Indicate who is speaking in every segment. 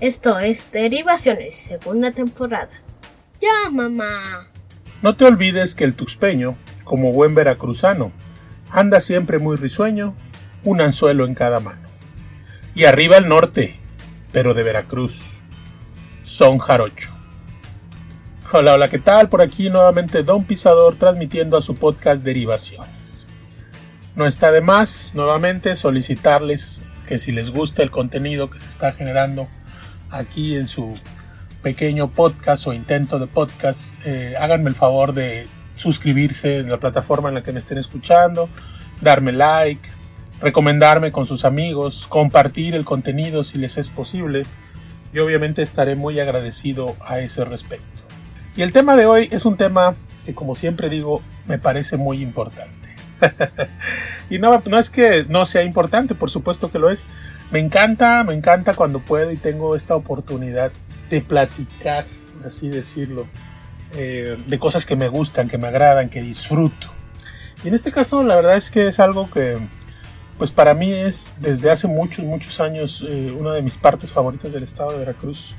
Speaker 1: Esto es Derivaciones, segunda temporada. Ya, mamá.
Speaker 2: No te olvides que el tuxpeño, como buen veracruzano, anda siempre muy risueño, un anzuelo en cada mano. Y arriba el norte, pero de Veracruz, son jarocho. Hola, hola, ¿qué tal? Por aquí nuevamente Don Pisador transmitiendo a su podcast Derivaciones. No está de más nuevamente solicitarles que si les gusta el contenido que se está generando aquí en su pequeño podcast o intento de podcast, eh, háganme el favor de suscribirse en la plataforma en la que me estén escuchando, darme like, recomendarme con sus amigos, compartir el contenido si les es posible. Yo obviamente estaré muy agradecido a ese respecto. Y el tema de hoy es un tema que como siempre digo me parece muy importante. y no, no es que no sea importante, por supuesto que lo es. Me encanta, me encanta cuando puedo y tengo esta oportunidad de platicar, así decirlo, eh, de cosas que me gustan, que me agradan, que disfruto. Y en este caso la verdad es que es algo que, pues para mí es desde hace muchos, muchos años eh, una de mis partes favoritas del estado de Veracruz,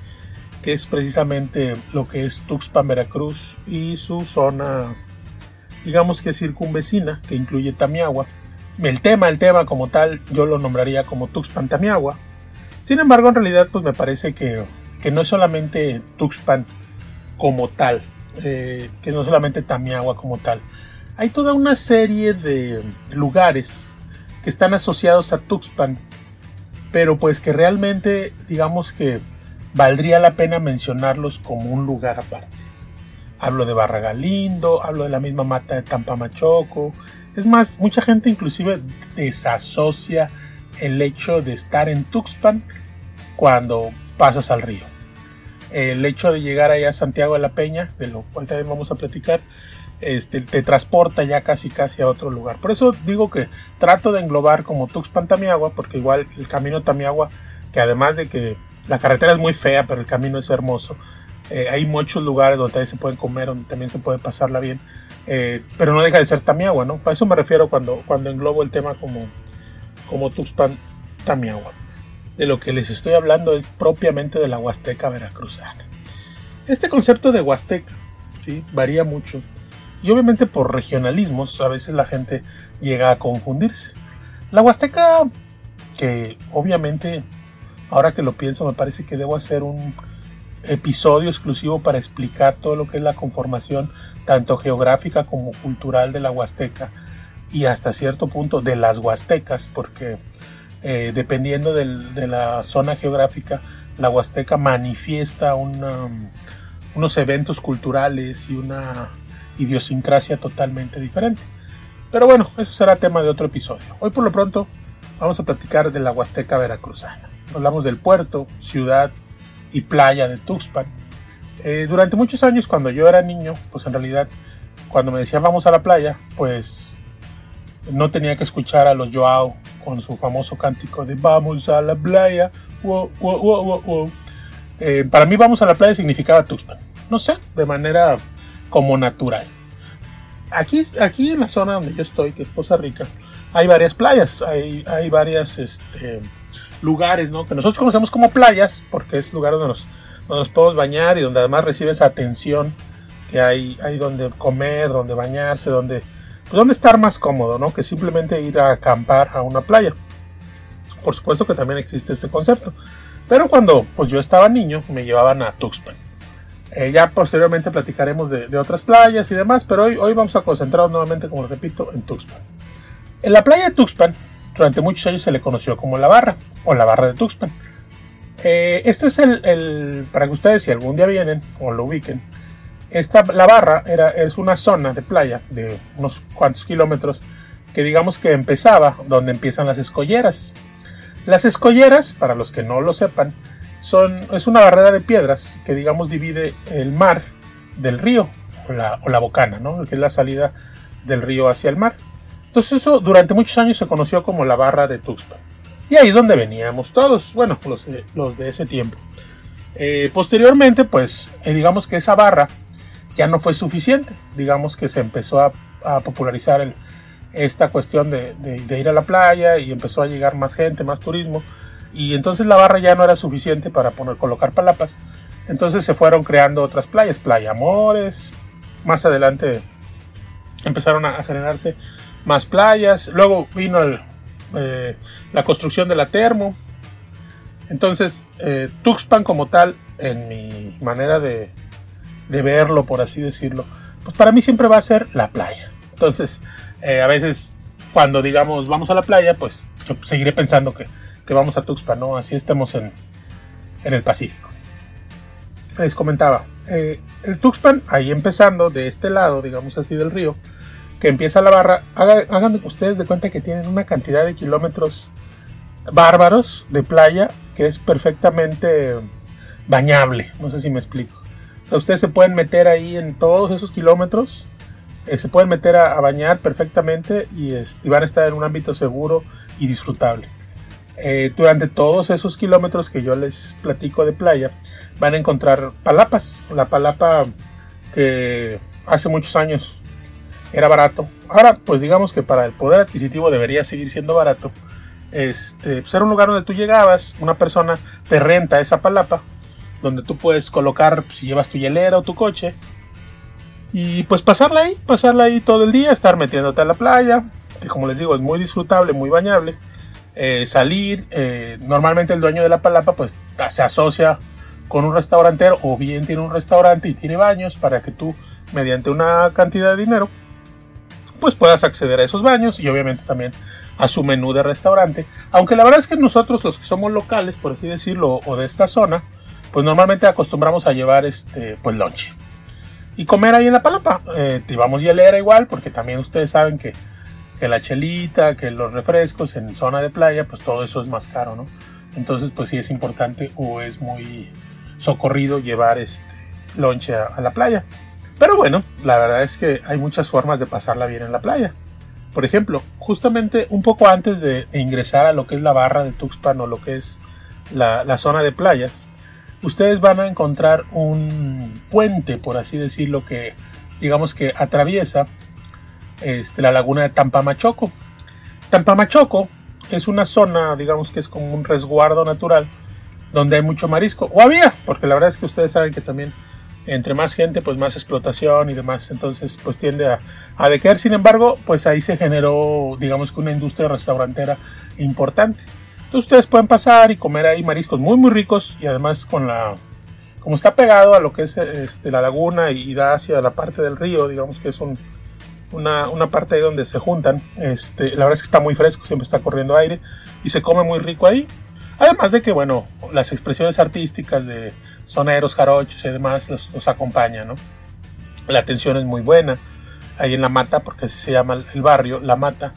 Speaker 2: que es precisamente lo que es Tuxpan, Veracruz y su zona digamos que circunvecina, que incluye Tamiagua. El tema, el tema como tal, yo lo nombraría como Tuxpan Tamiagua. Sin embargo, en realidad, pues me parece que, que no es solamente Tuxpan como tal, eh, que no es solamente Tamiagua como tal. Hay toda una serie de lugares que están asociados a Tuxpan, pero pues que realmente, digamos que valdría la pena mencionarlos como un lugar aparte. Hablo de Barra Galindo, hablo de la misma mata de Tampamachoco. Es más, mucha gente inclusive desasocia el hecho de estar en Tuxpan cuando pasas al río. El hecho de llegar allá a Santiago de la Peña, de lo cual también vamos a platicar, este, te transporta ya casi casi a otro lugar. Por eso digo que trato de englobar como Tuxpan Tamiagua, porque igual el camino Tamiagua, que además de que la carretera es muy fea, pero el camino es hermoso, eh, hay muchos lugares donde se pueden comer, donde también se puede pasarla bien. Eh, pero no deja de ser Tamiagua, ¿no? Para eso me refiero cuando, cuando englobo el tema como, como Tuxpan Tamiagua. De lo que les estoy hablando es propiamente de la Huasteca veracruzana. Este concepto de Huasteca ¿sí? varía mucho. Y obviamente por regionalismos a veces la gente llega a confundirse. La Huasteca, que obviamente, ahora que lo pienso, me parece que debo hacer un, episodio exclusivo para explicar todo lo que es la conformación tanto geográfica como cultural de la Huasteca y hasta cierto punto de las Huastecas, porque eh, dependiendo de la zona geográfica, la Huasteca manifiesta unos eventos culturales y una idiosincrasia totalmente diferente. Pero bueno, eso será tema de otro episodio. Hoy por lo pronto vamos a platicar de la Huasteca veracruzana. Hablamos del puerto, ciudad, y playa de Tuxpan. Eh, durante muchos años, cuando yo era niño, pues en realidad, cuando me decían vamos a la playa, pues no tenía que escuchar a los Joao con su famoso cántico de vamos a la playa. Eh, para mí, vamos a la playa significaba Tuxpan. No sé, de manera como natural. Aquí, aquí en la zona donde yo estoy, que es Poza Rica, hay varias playas, hay, hay varias este, lugares, ¿no? Que nosotros conocemos como playas, porque es lugar donde nos, nos podemos bañar y donde además recibes atención, que hay, hay donde comer, donde bañarse, donde, pues donde estar más cómodo, ¿no? Que simplemente ir a acampar a una playa. Por supuesto que también existe este concepto. Pero cuando pues yo estaba niño, me llevaban a Tuxpan. Eh, ya posteriormente platicaremos de, de, otras playas y demás, pero hoy, hoy vamos a concentrarnos nuevamente, como repito, en Tuxpan. En la playa de Tuxpan durante muchos años se le conoció como la barra o la barra de Tuxpan. Eh, este es el, para que ustedes si algún día vienen o lo ubiquen, esta, la barra era, es una zona de playa de unos cuantos kilómetros que digamos que empezaba donde empiezan las escolleras. Las escolleras, para los que no lo sepan, son, es una barrera de piedras que digamos divide el mar del río o la, o la bocana, ¿no? que es la salida del río hacia el mar. Entonces eso durante muchos años se conoció como la barra de Tuxpan. Y ahí es donde veníamos todos, bueno, los de, los de ese tiempo. Eh, posteriormente, pues eh, digamos que esa barra ya no fue suficiente. Digamos que se empezó a, popularizar esta cuestión de, ir a la playa y empezó a llegar más gente, más turismo. Y entonces la barra ya no era suficiente para poner, colocar palapas. Entonces se fueron creando otras playas, Playa Amores. Más adelante empezaron a generarse más playas. Luego vino eh, la construcción de la termo. Entonces, eh, Tuxpan como tal, en mi manera de, de, verlo, por así decirlo, pues para mí siempre va a ser la playa. Entonces, eh, a veces cuando digamos vamos a la playa, pues yo seguiré pensando que, que vamos a Tuxpan, ¿no? Así estemos en, en el Pacífico. Les comentaba, el Tuxpan, ahí empezando de este lado, digamos así, del río, que empieza la barra, hagan, ustedes de cuenta que tienen una cantidad de kilómetros bárbaros de playa que es perfectamente bañable. No sé si me explico. ustedes se pueden meter ahí en todos esos kilómetros, eh, se pueden meter a, bañar perfectamente y, van a estar en un ámbito seguro y disfrutable. Eh, durante todos esos kilómetros que yo les platico de playa, van a encontrar palapas. La palapa que hace muchos años era barato. Ahora, pues digamos que para el poder adquisitivo debería seguir siendo barato. Este, pues un lugar donde tú llegabas, una persona te renta esa palapa, donde tú puedes colocar, si llevas tu hielera o tu coche, y pues pasarla ahí, pasarla ahí todo el día, estar metiéndote a la playa, que como les digo es muy disfrutable, muy bañable. Eh, salir, eh, normalmente el dueño de la palapa pues se asocia con un restaurantero o bien tiene un restaurante y tiene baños para que tú mediante una cantidad de dinero pues puedas acceder a esos baños y obviamente también a su menú de restaurante. Aunque la verdad es que nosotros los que somos locales, por así decirlo, o de esta zona, pues normalmente acostumbramos a llevar este pues lonche. Y comer ahí en la palapa. Eh, llevamos hielera igual, porque también ustedes saben que, que la chelita, que los refrescos en zona de playa, pues todo eso es más caro, ¿no? Entonces, pues sí es importante o es muy socorrido llevar este lonche a la playa. Pero bueno, la verdad es que hay muchas formas de pasarla bien en la playa. Por ejemplo, justamente un poco antes de, ingresar a lo que es la barra de Tuxpan o lo que es la, zona de playas, ustedes van a encontrar un puente, por así decirlo, que digamos que atraviesa este, la laguna de Tampamachoco. Tampamachoco es una zona, digamos que es como un resguardo natural, donde hay mucho marisco. O había, porque la verdad es que ustedes saben que también entre más gente, pues más explotación y demás, entonces pues tiende a, a decaer. Sin embargo, pues ahí se generó, digamos que una industria restaurantera importante. Entonces ustedes pueden pasar y comer ahí mariscos muy muy ricos y además con la, como está pegado a lo que es este, la laguna y da hacia la parte del río, digamos que es una, una, parte ahí donde se juntan, este, la verdad es que está muy fresco, siempre está corriendo aire y se come muy rico ahí. Además de que, bueno, las expresiones artísticas de soneros, jarochos y demás los, acompañan, ¿no? La atención es muy buena ahí en La Mata, porque así se llama el barrio, La Mata,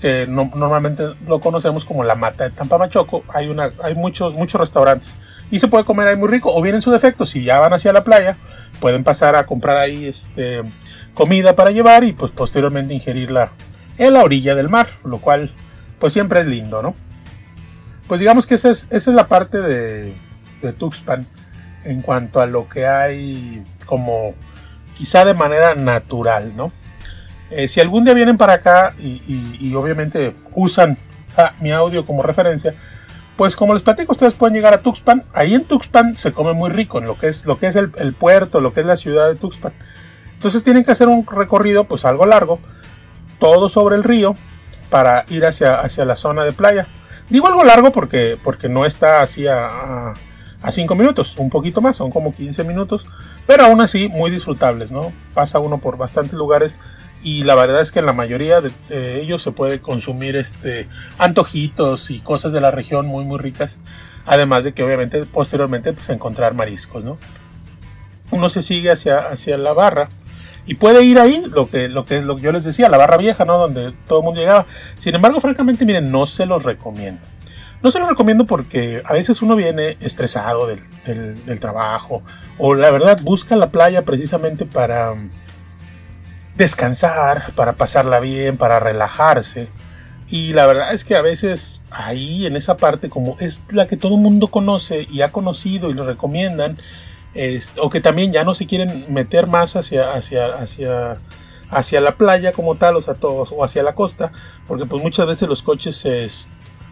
Speaker 2: que normalmente lo conocemos como La Mata de Tampamachoco. Hay, una, hay muchos, muchos restaurantes y se puede comer ahí muy rico, o bien en su defecto, si ya van hacia la playa, pueden pasar a comprar ahí este, comida para llevar y pues posteriormente ingerirla en la orilla del mar, lo cual pues siempre es lindo, ¿no? Pues digamos que esa es, esa es la parte de Tuxpan en cuanto a lo que hay como quizá de manera natural, ¿no? Eh, si algún día vienen para acá y, obviamente usan mi audio como referencia, pues como les platico, ustedes pueden llegar a Tuxpan. Ahí en Tuxpan se come muy rico, en lo que es, lo que es el, puerto, lo que es la ciudad de Tuxpan. Entonces tienen que hacer un recorrido pues algo largo, todo sobre el río, para ir hacia, hacia la zona de playa. Digo algo largo porque, porque no está así a 5 minutos, un poquito más, son como 15 minutos, pero aún así muy disfrutables, ¿no? Pasa uno por bastantes lugares y la verdad es que en la mayoría de, ellos se puede consumir este antojitos y cosas de la región muy muy ricas, además de que obviamente posteriormente pues encontrar mariscos, ¿no? Uno se sigue hacia, hacia la barra y puede ir ahí, lo que, lo que lo yo les decía, la barra vieja, ¿no? Donde todo el mundo llegaba. Sin embargo, francamente, miren, no se los recomiendo. No se lo recomiendo porque a veces uno viene estresado del, trabajo o la verdad busca la playa precisamente para descansar, para pasarla bien, para relajarse. Y la verdad es que a veces ahí en esa parte, como es la que todo el mundo conoce y ha conocido y lo recomiendan, o que también ya no se quieren meter más hacia, hacia, hacia, hacia la playa como tal, o sea, todos, o hacia la costa, porque pues muchas veces los coches se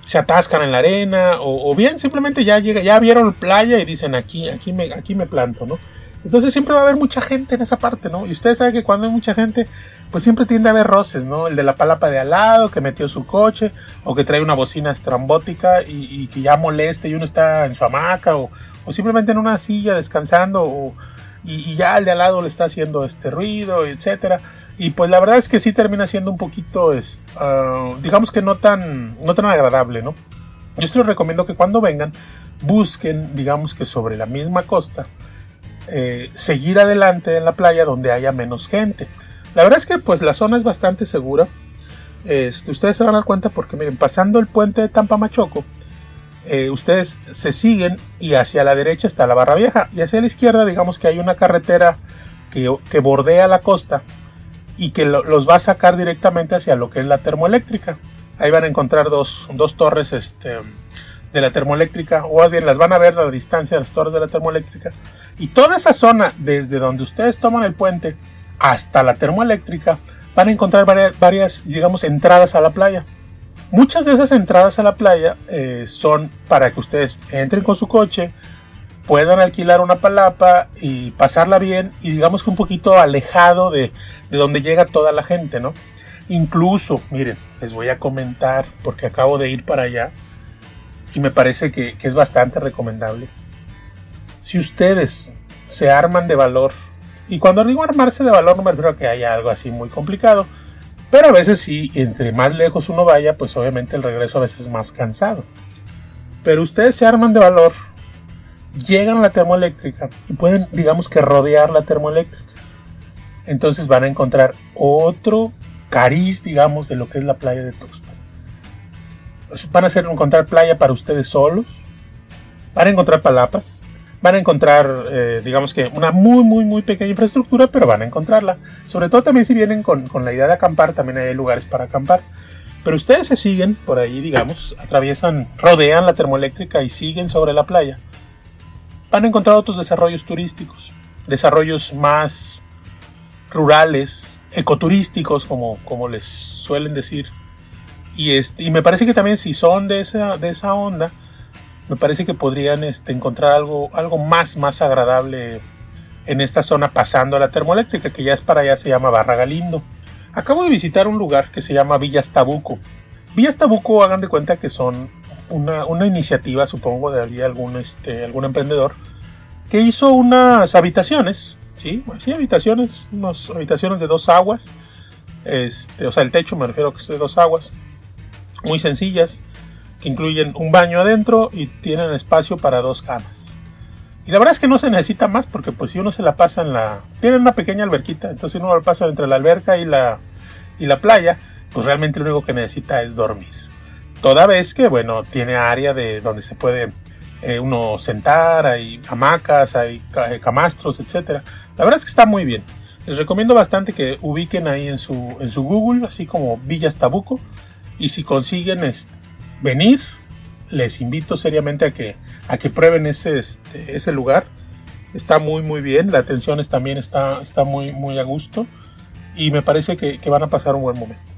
Speaker 2: se atascan en la arena o, bien simplemente ya llega, ya vieron playa y dicen aquí, aquí me, aquí me planto, ¿no? Entonces siempre va a haber mucha gente en esa parte, ¿no? Y ustedes saben que cuando hay mucha gente, pues siempre tiende a haber roces, ¿no? El de la palapa de al lado, que metió su coche, o que trae una bocina estrambótica y, que ya moleste y uno está en su hamaca, o, simplemente en una silla descansando, y, ya el de al lado le está haciendo este ruido, etcétera. Y pues la verdad es que sí termina siendo un poquito, uh, digamos que no tan, no tan agradable, ¿no? Yo les recomiendo que cuando vengan, busquen, digamos que sobre la misma costa, eh, seguir adelante en la playa donde haya menos gente. La verdad es que pues la zona es bastante segura. Este, ustedes se van a dar cuenta porque miren, pasando el puente de Tampamachoco, eh, ustedes se siguen y hacia la derecha está la Barra Vieja y hacia la izquierda digamos que hay una carretera que bordea la costa y que los va a sacar directamente hacia lo que es la termoeléctrica. Ahí van a encontrar dos, dos torres este, de la termoeléctrica, o bien las van a ver a la distancia de las torres de la termoeléctrica. Y toda esa zona, desde donde ustedes toman el puente hasta la termoeléctrica, van a encontrar varias, digamos, entradas a la playa. Muchas de esas entradas a la playa eh, son para que ustedes entren con su coche, puedan alquilar una palapa y pasarla bien y digamos que un poquito alejado de, de donde llega toda la gente, ¿no? Incluso, miren, les voy a comentar porque acabo de ir para allá y me parece que, es bastante recomendable. Si ustedes se arman de valor, y cuando digo armarse de valor no me refiero a que haya algo así muy complicado, pero a veces sí, entre más lejos uno vaya, pues obviamente el regreso a veces es más cansado. Pero ustedes se arman de valor, llegan a la termoeléctrica y pueden, digamos que rodear la termoeléctrica. Entonces van a encontrar otro cariz, digamos, de lo que es la playa de Tuxpan van a hacer encontrar playa para ustedes solos, van a encontrar palapas, van a encontrar, eh, digamos que una muy, muy, muy pequeña infraestructura, pero van a encontrarla. Sobre todo también si vienen con, la idea de acampar, también hay lugares para acampar. Pero ustedes se siguen por ahí, digamos, atraviesan, rodean la termoeléctrica y siguen sobre la playa. Van a encontrar otros desarrollos turísticos, desarrollos más rurales, ecoturísticos, como, como les suelen decir y, este, y me parece que también si son de esa, de esa onda, me parece que podrían este, encontrar algo, algo más, más agradable en esta zona pasando a la termoeléctrica, que ya es para allá, se llama Barra Galindo. Acabo de visitar un lugar que se llama Villas Tabuco. Villas Tabuco, hagan de cuenta que son una, una iniciativa, supongo, de algún, este, algún emprendedor, que hizo unas habitaciones, ¿sí? Sí, habitaciones, unas habitaciones de dos aguas, este, o sea, el techo me refiero que es de dos aguas, muy sencillas que incluyen un baño adentro y tienen espacio para dos camas. Y la verdad es que no se necesita más porque pues si uno se la pasa en la... Tienen una pequeña alberquita, entonces uno lo pasa entre la alberca y la, y la playa, pues realmente lo único que necesita es dormir. Toda vez que, bueno, tiene área de donde se puede eh, uno sentar, hay hamacas, hay camastros, etc. La verdad es que está muy bien. Les recomiendo bastante que ubiquen ahí en su, en su Google, así como Villas Tabuco, y si consiguen venir, les invito seriamente a que, a que prueben ese, este, ese lugar. Está muy muy bien, la atención también está, está muy, muy a gusto y me parece que, van a pasar un buen momento.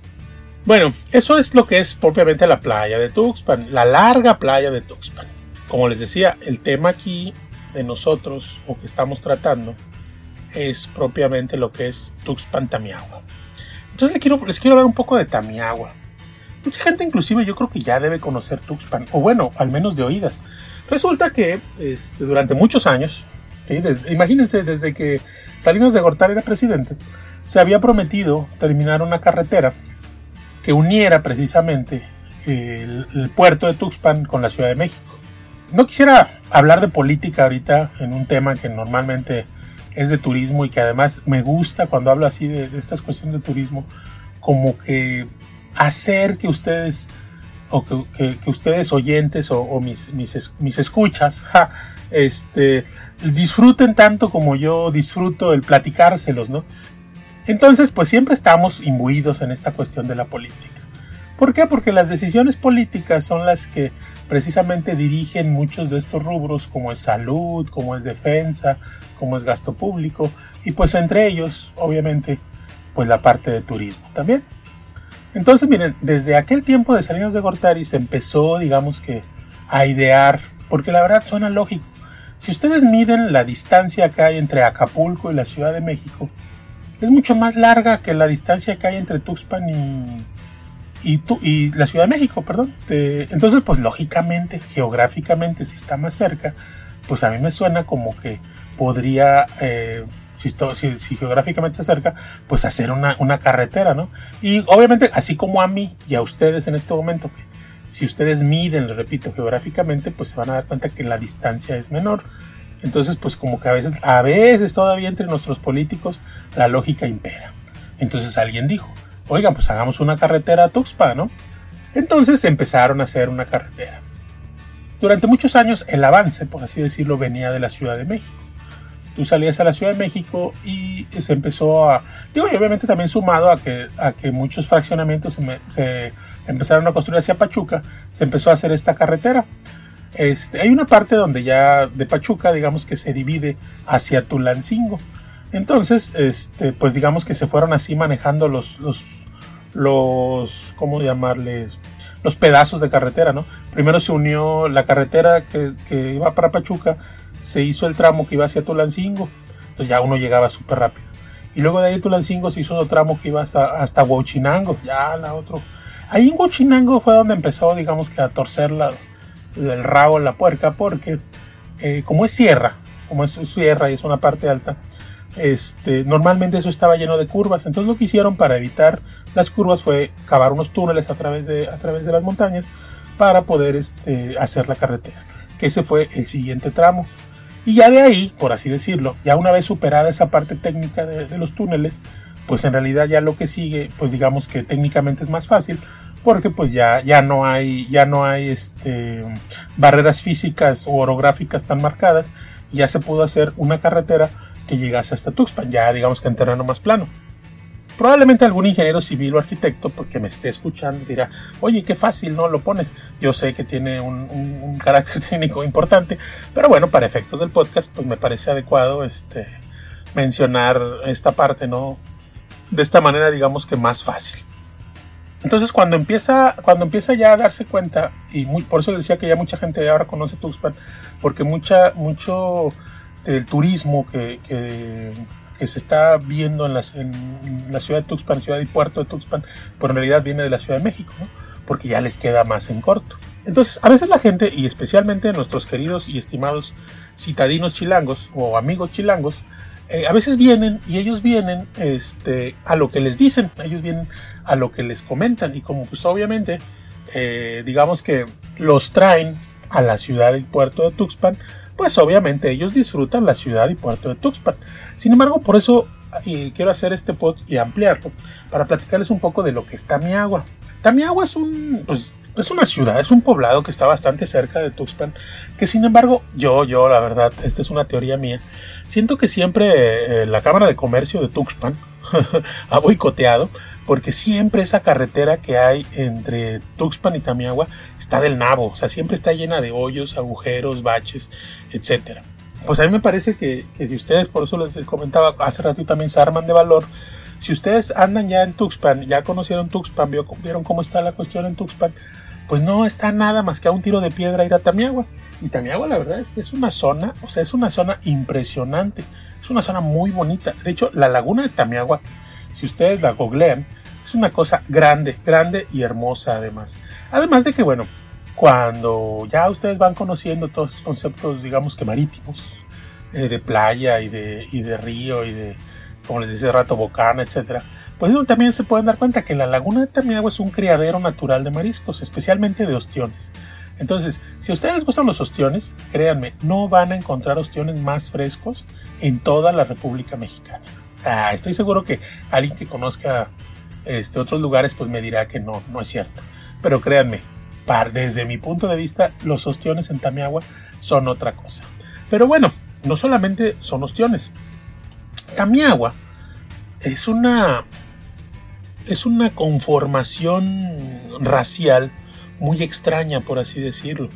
Speaker 2: Bueno, eso es lo que es propiamente la playa de Tuxpan, la larga playa de Tuxpan. Como les decía, el tema aquí de nosotros o que estamos tratando es propiamente lo que es Tuxpan Tamiagua. Entonces les quiero, les quiero hablar un poco de Tamiagua. Mucha gente inclusive yo creo que ya debe conocer Tuxpan, o bueno, al menos de oídas. Resulta que este, durante muchos años, imagínense desde que Salinas de Gortari era presidente, se había prometido terminar una carretera que uniera precisamente el, puerto de Tuxpan con la Ciudad de México. No quisiera hablar de política ahorita en un tema que normalmente es de turismo y que además me gusta cuando hablo así de, estas cuestiones de turismo, como que hacer que ustedes, o que, ustedes oyentes o, mis, mis, escuchas, este, disfruten tanto como yo disfruto el platicárselos, ¿no? Entonces, pues siempre estamos imbuidos en esta cuestión de la política. ¿Por qué? Porque las decisiones políticas son las que precisamente dirigen muchos de estos rubros, como es salud, como es defensa, como es gasto público, y pues entre ellos, obviamente, pues la parte de turismo también. Entonces, miren, desde aquel tiempo de Salinas de Gortari se empezó, digamos que, a idear, porque la verdad suena lógico. Si ustedes miden la distancia que hay entre Acapulco y la Ciudad de México, es mucho más larga que la distancia que hay entre Tuxpan y, y, y la Ciudad de México, perdón. entonces, pues lógicamente, geográficamente, si está más cerca, pues a mí me suena como que podría eh, si, geográficamente se acerca, pues hacer una, una, carretera, ¿no? Y obviamente, así como a mí y a ustedes en este momento, si ustedes miden, repito, geográficamente, pues se van a dar cuenta que la distancia es menor. Entonces, pues como que a veces, a veces todavía entre nuestros políticos, la lógica impera. Entonces alguien dijo, oigan, pues hagamos una carretera a Tuxpa, ¿no? Entonces empezaron a hacer una carretera. Durante muchos años el avance, por así decirlo, venía de la Ciudad de México tú salías a la Ciudad de México y se empezó a, digo, y obviamente también sumado a que, a que muchos fraccionamientos se, empezaron a construir hacia Pachuca, se empezó a hacer esta carretera. Este, hay una parte donde ya de Pachuca, digamos que se divide hacia Tulancingo. Entonces, este, pues digamos que se fueron así manejando los, los, ¿cómo llamarles? Los pedazos de carretera, ¿no? Primero se unió la carretera que, que iba para Pachuca, se hizo el tramo que iba hacia Tulancingo, entonces ya uno llegaba súper rápido. Y luego de ahí Tulancingo se hizo otro tramo que iba hasta, hasta Huachinango, ya la otro. Ahí en Huachinango fue donde empezó, digamos que a torcer la, el rabo, la puerca, porque eh, como es sierra, como es sierra y es una parte alta, este, normalmente eso estaba lleno de curvas. Entonces lo que hicieron para evitar las curvas fue cavar unos túneles a través de, a través de las montañas para poder este, hacer la carretera. Que ese fue el siguiente tramo. Y ya de ahí, por así decirlo, ya una vez superada esa parte técnica de, los túneles, pues en realidad ya lo que sigue, pues digamos que técnicamente es más fácil, porque pues ya, ya no hay, ya no hay este, barreras físicas o orográficas tan marcadas, y ya se pudo hacer una carretera que llegase hasta Tuxpan, ya digamos que en terreno más plano. Probablemente algún ingeniero civil o arquitecto, porque me esté escuchando, dirá, oye, qué fácil, ¿no? Lo pones. Yo sé que tiene un, carácter técnico importante, pero bueno, para efectos del podcast, pues me parece adecuado este, mencionar esta parte, ¿no? De esta manera, digamos que más fácil. Entonces, cuando empieza, cuando empieza ya a darse cuenta, y muy, por eso decía que ya mucha gente ahora conoce Tuxpan, porque mucha, mucho del turismo que que se está viendo en, la ciudad de Tuxpan, ciudad y puerto de Tuxpan, pues en realidad viene de la Ciudad de México, porque ya les queda más en corto. Entonces, a veces la gente, y especialmente nuestros queridos y estimados citadinos chilangos o amigos chilangos, eh, a veces vienen y ellos vienen este, a lo que les dicen, ellos vienen a lo que les comentan y como pues obviamente eh, digamos que los traen a la ciudad y puerto de Tuxpan, pues obviamente ellos disfrutan la ciudad y puerto de Tuxpan. Sin embargo, por eso quiero hacer este pod y ampliarlo para platicarles un poco de lo que es Tamiagua. Tamiagua es un, pues, es una ciudad, es un poblado que está bastante cerca de Tuxpan, que sin embargo, yo, yo, la verdad, esta es una teoría mía, siento que siempre eh, la Cámara de Comercio de Tuxpan ha boicoteado porque siempre esa carretera que hay entre Tuxpan y Tamiagua está del nabo, o sea, siempre está llena de hoyos, agujeros, baches, etc. Pues a mí me parece que, si ustedes, por eso les comentaba hace ratito también, se arman de valor, si ustedes andan ya en Tuxpan, ya conocieron Tuxpan, vieron cómo está la cuestión en Tuxpan, pues no está nada más que a un tiro de piedra ir a Tamiagua. Y Tamiagua, la verdad, es que es una zona, o sea, es una zona impresionante, es una zona muy bonita. De hecho, la laguna de Tamiagua, si ustedes la googlean, es una cosa grande, grande y hermosa además. Además de que, bueno, cuando ya ustedes van conociendo todos los conceptos, digamos que marítimos, eh, de playa y de, y de río y de, como les decía rato, bocana, etcétera, pues también se pueden dar cuenta que la laguna de Tamiagua es un criadero natural de mariscos, especialmente de ostiones. Entonces, si a ustedes gustan los ostiones, créanme, no van a encontrar ostiones más frescos en toda la República Mexicana. Ah, estoy seguro que alguien que conozca este, otros lugares pues me dirá que no, no es cierto. Pero créanme, desde mi punto de vista, los ostiones en Tamiagua son otra cosa. Pero bueno, no solamente son ostiones. Tamiagua es una es una conformación racial muy extraña, por así decirlo.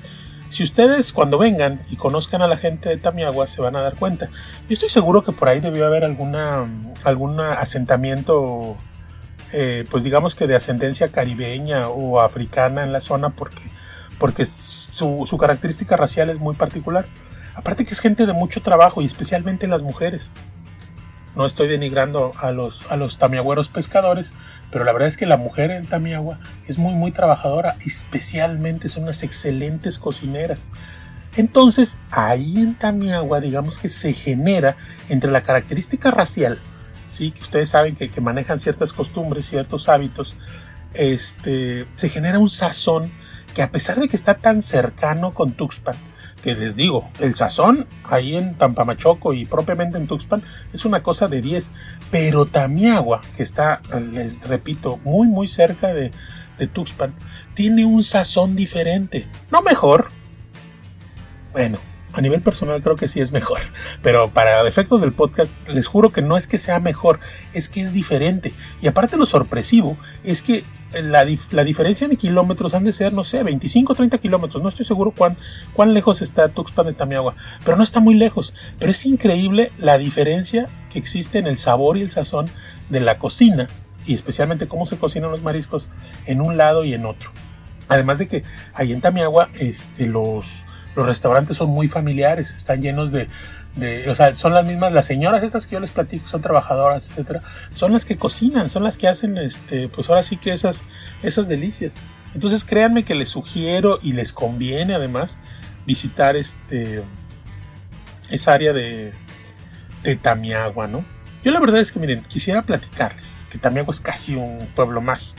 Speaker 2: Si ustedes cuando vengan y conozcan a la gente de Tamiagua se van a dar cuenta. Yo estoy seguro que por ahí debió haber alguna algún asentamiento eh, pues digamos que de ascendencia caribeña o africana en la zona porque, porque su, su característica racial es muy particular. Aparte que es gente de mucho trabajo y especialmente las mujeres. No estoy denigrando a los, a los tamiagüeros pescadores, pero la verdad es que la mujer en Tamiagua es muy, muy trabajadora, especialmente son unas excelentes cocineras. Entonces, ahí en Tamiagua, digamos que se genera entre la característica racial, ¿sí? que ustedes saben que, que manejan ciertas costumbres, ciertos hábitos, este, se genera un sazón que a pesar de que está tan cercano con Tuxpan, que les digo, el sazón ahí en Tampamachoco y propiamente en Tuxpan es una cosa de 10, pero Tamiagua, que está, les repito, muy muy cerca de, de Tuxpan, tiene un sazón diferente, no mejor, bueno, a nivel personal creo que sí es mejor, pero para efectos del podcast les juro que no es que sea mejor, es que es diferente. Y aparte lo sorpresivo es que la, la, diferencia en kilómetros han de ser, no sé, 25 o 30 kilómetros. No estoy seguro cuán, cuán lejos está Tuxpan de Tamiagua, pero no está muy lejos. Pero es increíble la diferencia que existe en el sabor y el sazón de la cocina y especialmente cómo se cocinan los mariscos en un lado y en otro. Además de que ahí en Tamiagua este, los, los restaurantes son muy familiares, están llenos de, o sea, son las mismas, las señoras estas que yo les platico, son trabajadoras, etcétera, son las que cocinan, son las que hacen, este, pues ahora sí que esas, esas delicias. Entonces créanme que les sugiero y les conviene además visitar este, esa área de, de Tamiagua, ¿no? Yo la verdad es que miren, quisiera platicarles que Tamiagua es casi un pueblo mágico.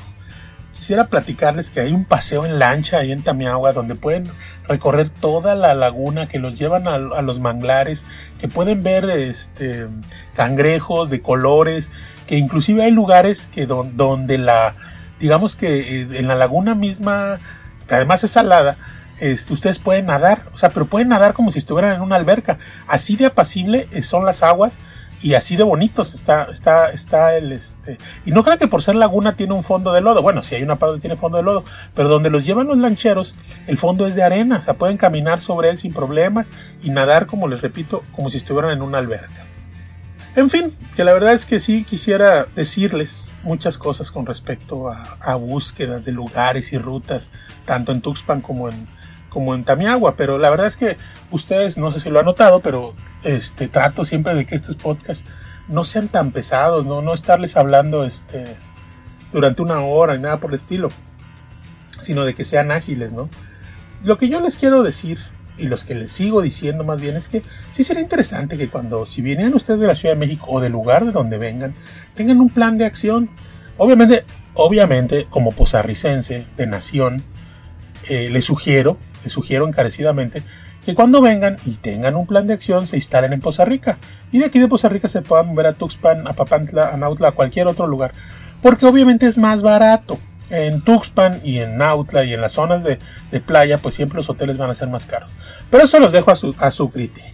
Speaker 2: Quisiera platicarles que hay un paseo en lancha ahí en Tamiagua donde pueden recorrer toda la laguna, que los llevan a, los manglares, que pueden ver este, cangrejos de colores, que inclusive hay lugares que don, donde la, digamos que eh, en la laguna misma, que además es salada, este, ustedes pueden nadar, o sea, pero pueden nadar como si estuvieran en una alberca. Así de apacible eh, son las aguas y así de bonitos está, está, está el este. Y no creo que por ser laguna tiene un fondo de lodo. Bueno, si hay una parte que tiene fondo de lodo, pero donde los llevan los lancheros, el fondo es de arena. O sea, pueden caminar sobre él sin problemas y nadar, como les repito, como si estuvieran en una alberca. En fin, que la verdad es que sí quisiera decirles muchas cosas con respecto a, a búsquedas de lugares y rutas, tanto en Tuxpan como en, como en Tamiagua, pero la verdad es que ustedes, no sé si lo han notado, pero este, trato siempre de que estos podcasts no sean tan pesados, no, no estarles hablando este, durante una hora ni nada por el estilo, sino de que sean ágiles, ¿no? Lo que yo les quiero decir, y los que les sigo diciendo más bien, es que sí sería interesante que cuando, si vienen ustedes de la Ciudad de México o del lugar de donde vengan, tengan un plan de acción. Obviamente, obviamente, como posarricense de nación, eh, les sugiero, les sugiero encarecidamente que cuando vengan y tengan un plan de acción se instalen en Poza Rica y de aquí de Poza Rica se puedan mover a Tuxpan, a Papantla, a Nautla, a cualquier otro lugar, porque obviamente es más barato. En Tuxpan y en Nautla y en las zonas de, playa, pues siempre los hoteles van a ser más caros. Pero eso los dejo a su, criterio.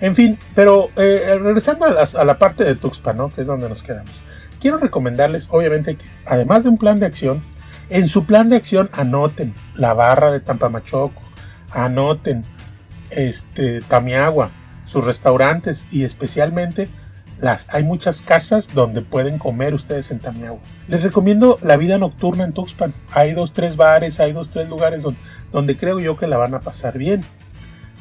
Speaker 2: En fin, pero eh, regresando a, la parte de Tuxpan, que es donde nos quedamos, quiero recomendarles, obviamente, que además de un plan de acción, en su plan de acción anoten la barra de Tampamachoco, anoten este Tamiagua, sus restaurantes y especialmente las hay muchas casas donde pueden comer ustedes en Tamiagua. Les recomiendo la vida nocturna en Tuxpan. Hay dos, tres bares, hay dos, tres lugares donde, creo yo que la van a pasar bien.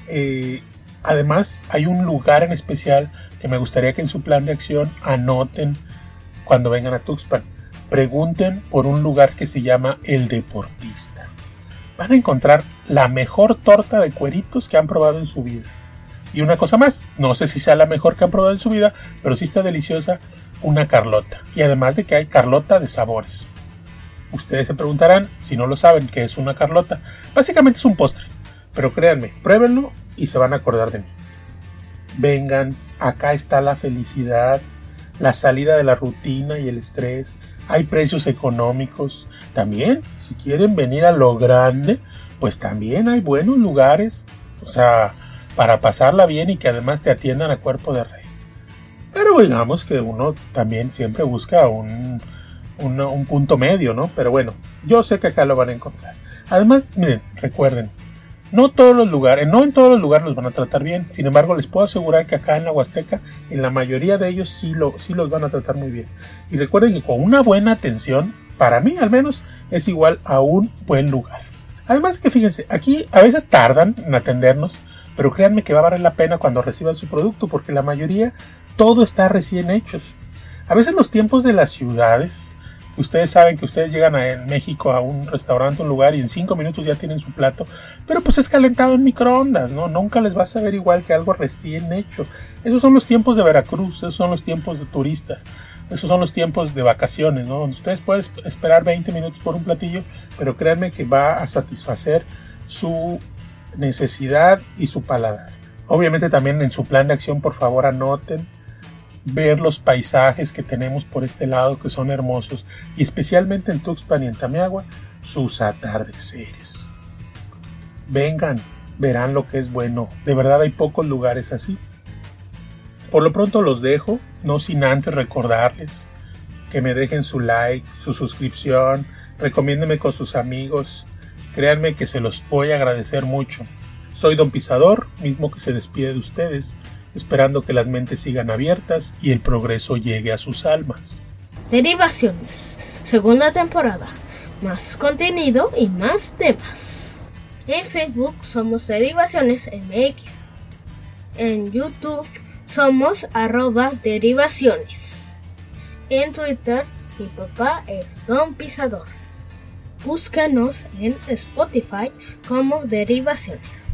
Speaker 2: Eh, además, hay un lugar en especial que me gustaría que en su plan de acción anoten cuando vengan a Tuxpan. Pregunten por un lugar que se llama El Deportista. Van a encontrar la mejor torta de cueritos que han probado en su vida. Y una cosa más, no sé si sea la mejor que han probado en su vida, pero sí está deliciosa una carlota. Y además de que hay carlota de sabores. Ustedes se preguntarán, si no lo saben, qué es una carlota. Básicamente es un postre. Pero créanme, pruébenlo y se van a acordar de mí. Vengan, acá está la felicidad, la salida de la rutina y el estrés. Hay precios económicos. También, si quieren venir a lo grande, pues también hay buenos lugares. O sea, para pasarla bien y que además te atiendan a cuerpo de rey. Pero digamos que uno también siempre busca un, un, un, punto medio, ¿no? Pero bueno, yo sé que acá lo van a encontrar. Además, miren, recuerden, No todos los lugares, no en todos los lugares los van a tratar bien. Sin embargo, les puedo asegurar que acá en la Huasteca, en la mayoría de ellos sí, lo, sí los van a tratar muy bien. Y recuerden que con una buena atención, para mí al menos, es igual a un buen lugar. Además que fíjense, aquí a veces tardan en atendernos, pero créanme que va a valer la pena cuando reciban su producto, porque la mayoría todo está recién hecho. A veces los tiempos de las ciudades Ustedes saben que ustedes llegan a, en México a un restaurante, un lugar y en cinco minutos ya tienen su plato, pero pues es calentado en microondas, ¿no? Nunca les va a saber igual que algo recién hecho. Esos son los tiempos de Veracruz, esos son los tiempos de turistas, esos son los tiempos de vacaciones, ¿no? Donde ustedes pueden esperar 20 minutos por un platillo, pero créanme que va a satisfacer su necesidad y su paladar. Obviamente también en su plan de acción, por favor, anoten ver los paisajes que tenemos por este lado que son hermosos y especialmente en Tuxpan y en Tamiagua sus atardeceres. Vengan, verán lo que es bueno. De verdad hay pocos lugares así. Por lo pronto los dejo, no sin antes recordarles que me dejen su like, su suscripción, recomiéndeme con sus amigos. Créanme que se los voy a agradecer mucho. Soy Don Pisador, mismo que se despide de ustedes esperando que las mentes sigan abiertas y el progreso llegue a sus almas.
Speaker 1: Derivaciones, segunda temporada, más contenido y más temas. En Facebook somos Derivaciones MX. En YouTube somos arroba derivaciones. En Twitter mi papá es Don Pisador. Búscanos en Spotify como Derivaciones.